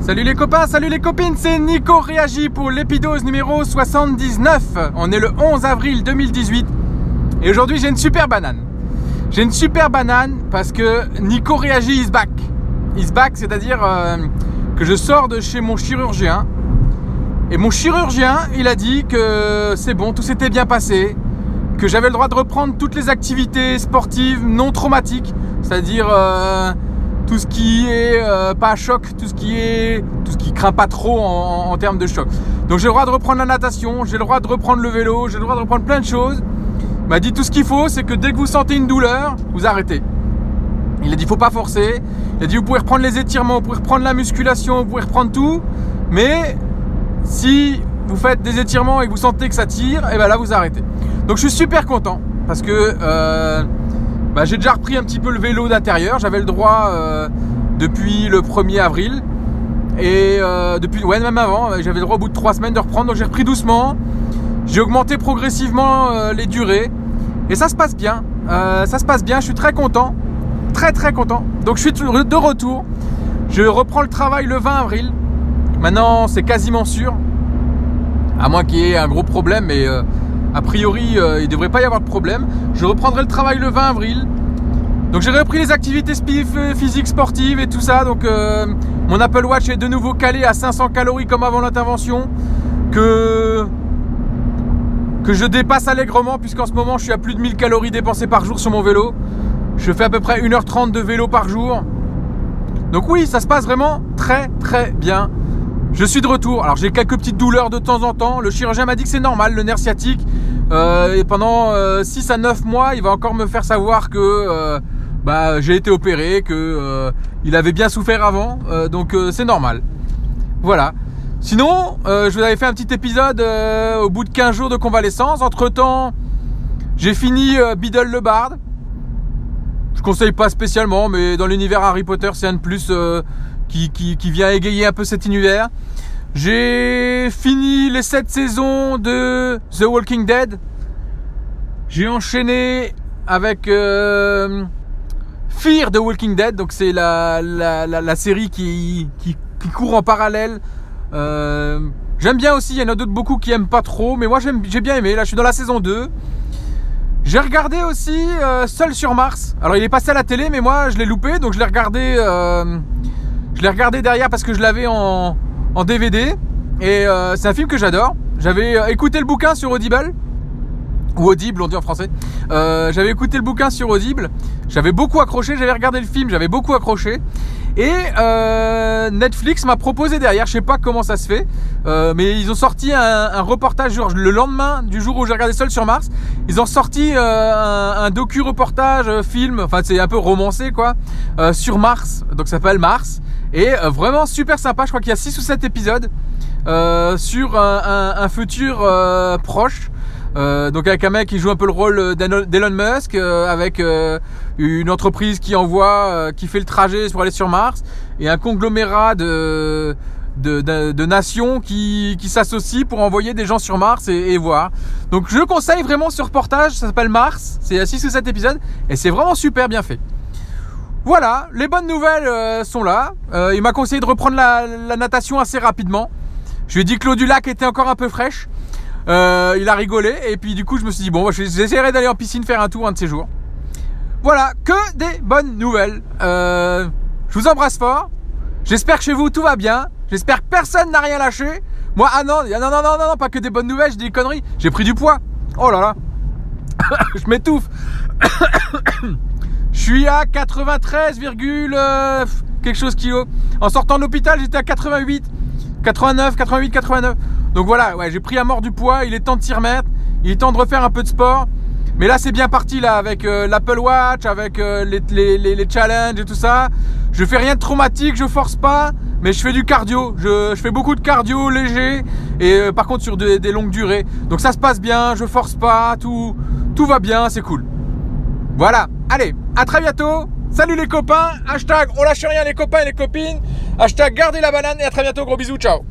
Salut les copains, salut les copines, c'est Nico Réagi pour l'épidose numéro 79. On est le 11 avril 2018 et aujourd'hui j'ai une super banane. J'ai une super banane parce que Nico Réagi is back. Is back, c'est-à-dire euh, que je sors de chez mon chirurgien et mon chirurgien, il a dit que c'est bon, tout s'était bien passé, que j'avais le droit de reprendre toutes les activités sportives non traumatiques, c'est-à-dire euh, tout ce qui est euh, pas choc, tout ce qui est tout ce qui craint pas trop en, termes de choc. Donc j'ai le droit de reprendre la natation, j'ai le droit de reprendre le vélo, j'ai le droit de reprendre plein de choses. Il m'a dit tout ce qu'il faut, c'est que dès que vous sentez une douleur, vous arrêtez. Il a dit faut pas forcer. Il a dit vous pouvez reprendre les étirements, vous pouvez reprendre la musculation, vous pouvez reprendre tout, mais si vous faites des étirements et que vous sentez que ça tire, et eh ben là vous arrêtez. Donc je suis super content parce que euh, bah, j'ai déjà repris un petit peu le vélo d'intérieur. J'avais le droit euh, depuis le 1er avril. Et euh, depuis, ouais, même avant, j'avais le droit au bout de 3 semaines de reprendre. Donc j'ai repris doucement. J'ai augmenté progressivement euh, les durées. Et ça se passe bien. ça se passe bien. Je suis très content. Très très content. Donc je suis de retour. Je reprends le travail le 20 avril. Maintenant, c'est quasiment sûr. À moins qu'il y ait un gros problème. Mais a priori, euh, il ne devrait pas y avoir de problème. Je reprendrai le travail le 20 avril. Donc j'ai repris les activités euh, physiques sportives et tout ça. Donc euh, mon Apple Watch est de nouveau calé à 500 calories comme avant l'intervention. Que, que je dépasse allègrement puisqu'en ce moment je suis à plus de 1000 calories dépensées par jour sur mon vélo. Je fais à peu près 1h30 de vélo par jour. Donc oui, ça se passe vraiment très très bien. Je suis de retour. Alors j'ai quelques petites douleurs de temps en temps. Le chirurgien m'a dit que c'est normal, le nerf sciatique. Euh, et pendant 6 euh, à 9 mois, il va encore me faire savoir que euh, bah, j'ai été opéré, que il avait bien souffert avant. donc c'est normal. Voilà. Sinon, je vous avais fait un petit épisode au bout de 15 jours de convalescence. Entre temps, j'ai fini Biddle le Bard. Je conseille pas spécialement, mais dans l'univers Harry Potter, c'est un de plus qui, vient égayer un peu cet univers. J'ai fini les 7 saisons de The Walking Dead. J'ai enchaîné avec euh, Fear the Walking Dead, donc c'est la, série qui, qui, court en parallèle. Euh, j'aime bien aussi, il y en a d'autres beaucoup qui aiment pas trop, mais moi j'ai bien aimé. Là je suis dans la saison 2. J'ai regardé aussi euh, Seul sur Mars. Alors il est passé à la télé, mais moi je l'ai loupé, donc je l'ai regardé je l'ai regardé derrière parce que je l'avais en, DVD. Et euh, c'est un film que j'adore. J'avais euh, écouté le bouquin sur Audible. Ou Audible, on dit en français. Euh, j'avais écouté le bouquin sur Audible. J'avais beaucoup accroché. J'avais regardé le film. J'avais beaucoup accroché. Et Netflix m'a proposé derrière. Je sais pas comment ça se fait. mais ils ont sorti un, reportage le lendemain du jour où j'ai regardé Seul sur Mars. Ils ont sorti un, un docu-reportage, film. Enfin, c'est un peu romancé quoi. sur Mars. Donc ça s'appelle Mars. Et euh, vraiment super sympa, je crois qu'il y a 6 ou 7 épisodes euh, sur un, futur euh, donc avec un mec qui joue un peu le rôle d'Elon Musk, avec une entreprise qui envoie, qui fait le trajet pour aller sur Mars, et un conglomérat de, de, nations qui, qui s'associent pour envoyer des gens sur Mars et, voir. Donc je conseille vraiment ce reportage, ça s'appelle Mars, c'est 6 ou 7 épisodes, et c'est vraiment super bien fait. Voilà, les bonnes nouvelles euh, sont là. Euh, il m'a conseillé de reprendre la, natation assez rapidement. Je lui ai dit que l'eau du lac était encore un peu fraîche. Euh, il a rigolé et puis du coup je me suis dit bon, j'essaierai d'aller en piscine faire un tour un de ces jours. Voilà, que des bonnes nouvelles. je vous embrasse fort. J'espère que chez vous tout va bien. J'espère que personne n'a rien lâché. Moi, ah non, non, non, non, non, pas que des bonnes nouvelles, j'ai des conneries. J'ai pris du poids. Oh là là. je m'étouffe. Je suis à 93, euh, quelque chose kilo. En sortant de l'hôpital, j'étais à 88, 89, 88, 89. Donc voilà, ouais, j'ai pris à mort du poids. Il est temps de s'y remettre. Il est temps de refaire un peu de sport. Mais là, c'est bien parti là avec euh, l'Apple Watch, avec euh, les, challenges et tout ça. Je fais rien de traumatique, je force pas, mais je fais du cardio. Je, fais beaucoup de cardio léger et par contre sur des, des, longues durées. Donc ça se passe bien, je force pas, tout, tout va bien, c'est cool. Voilà. Allez, à très bientôt. Salut les copains. Hashtag on lâche rien les copains et les copines. Hashtag gardez la banane et à très bientôt. Gros bisous. Ciao.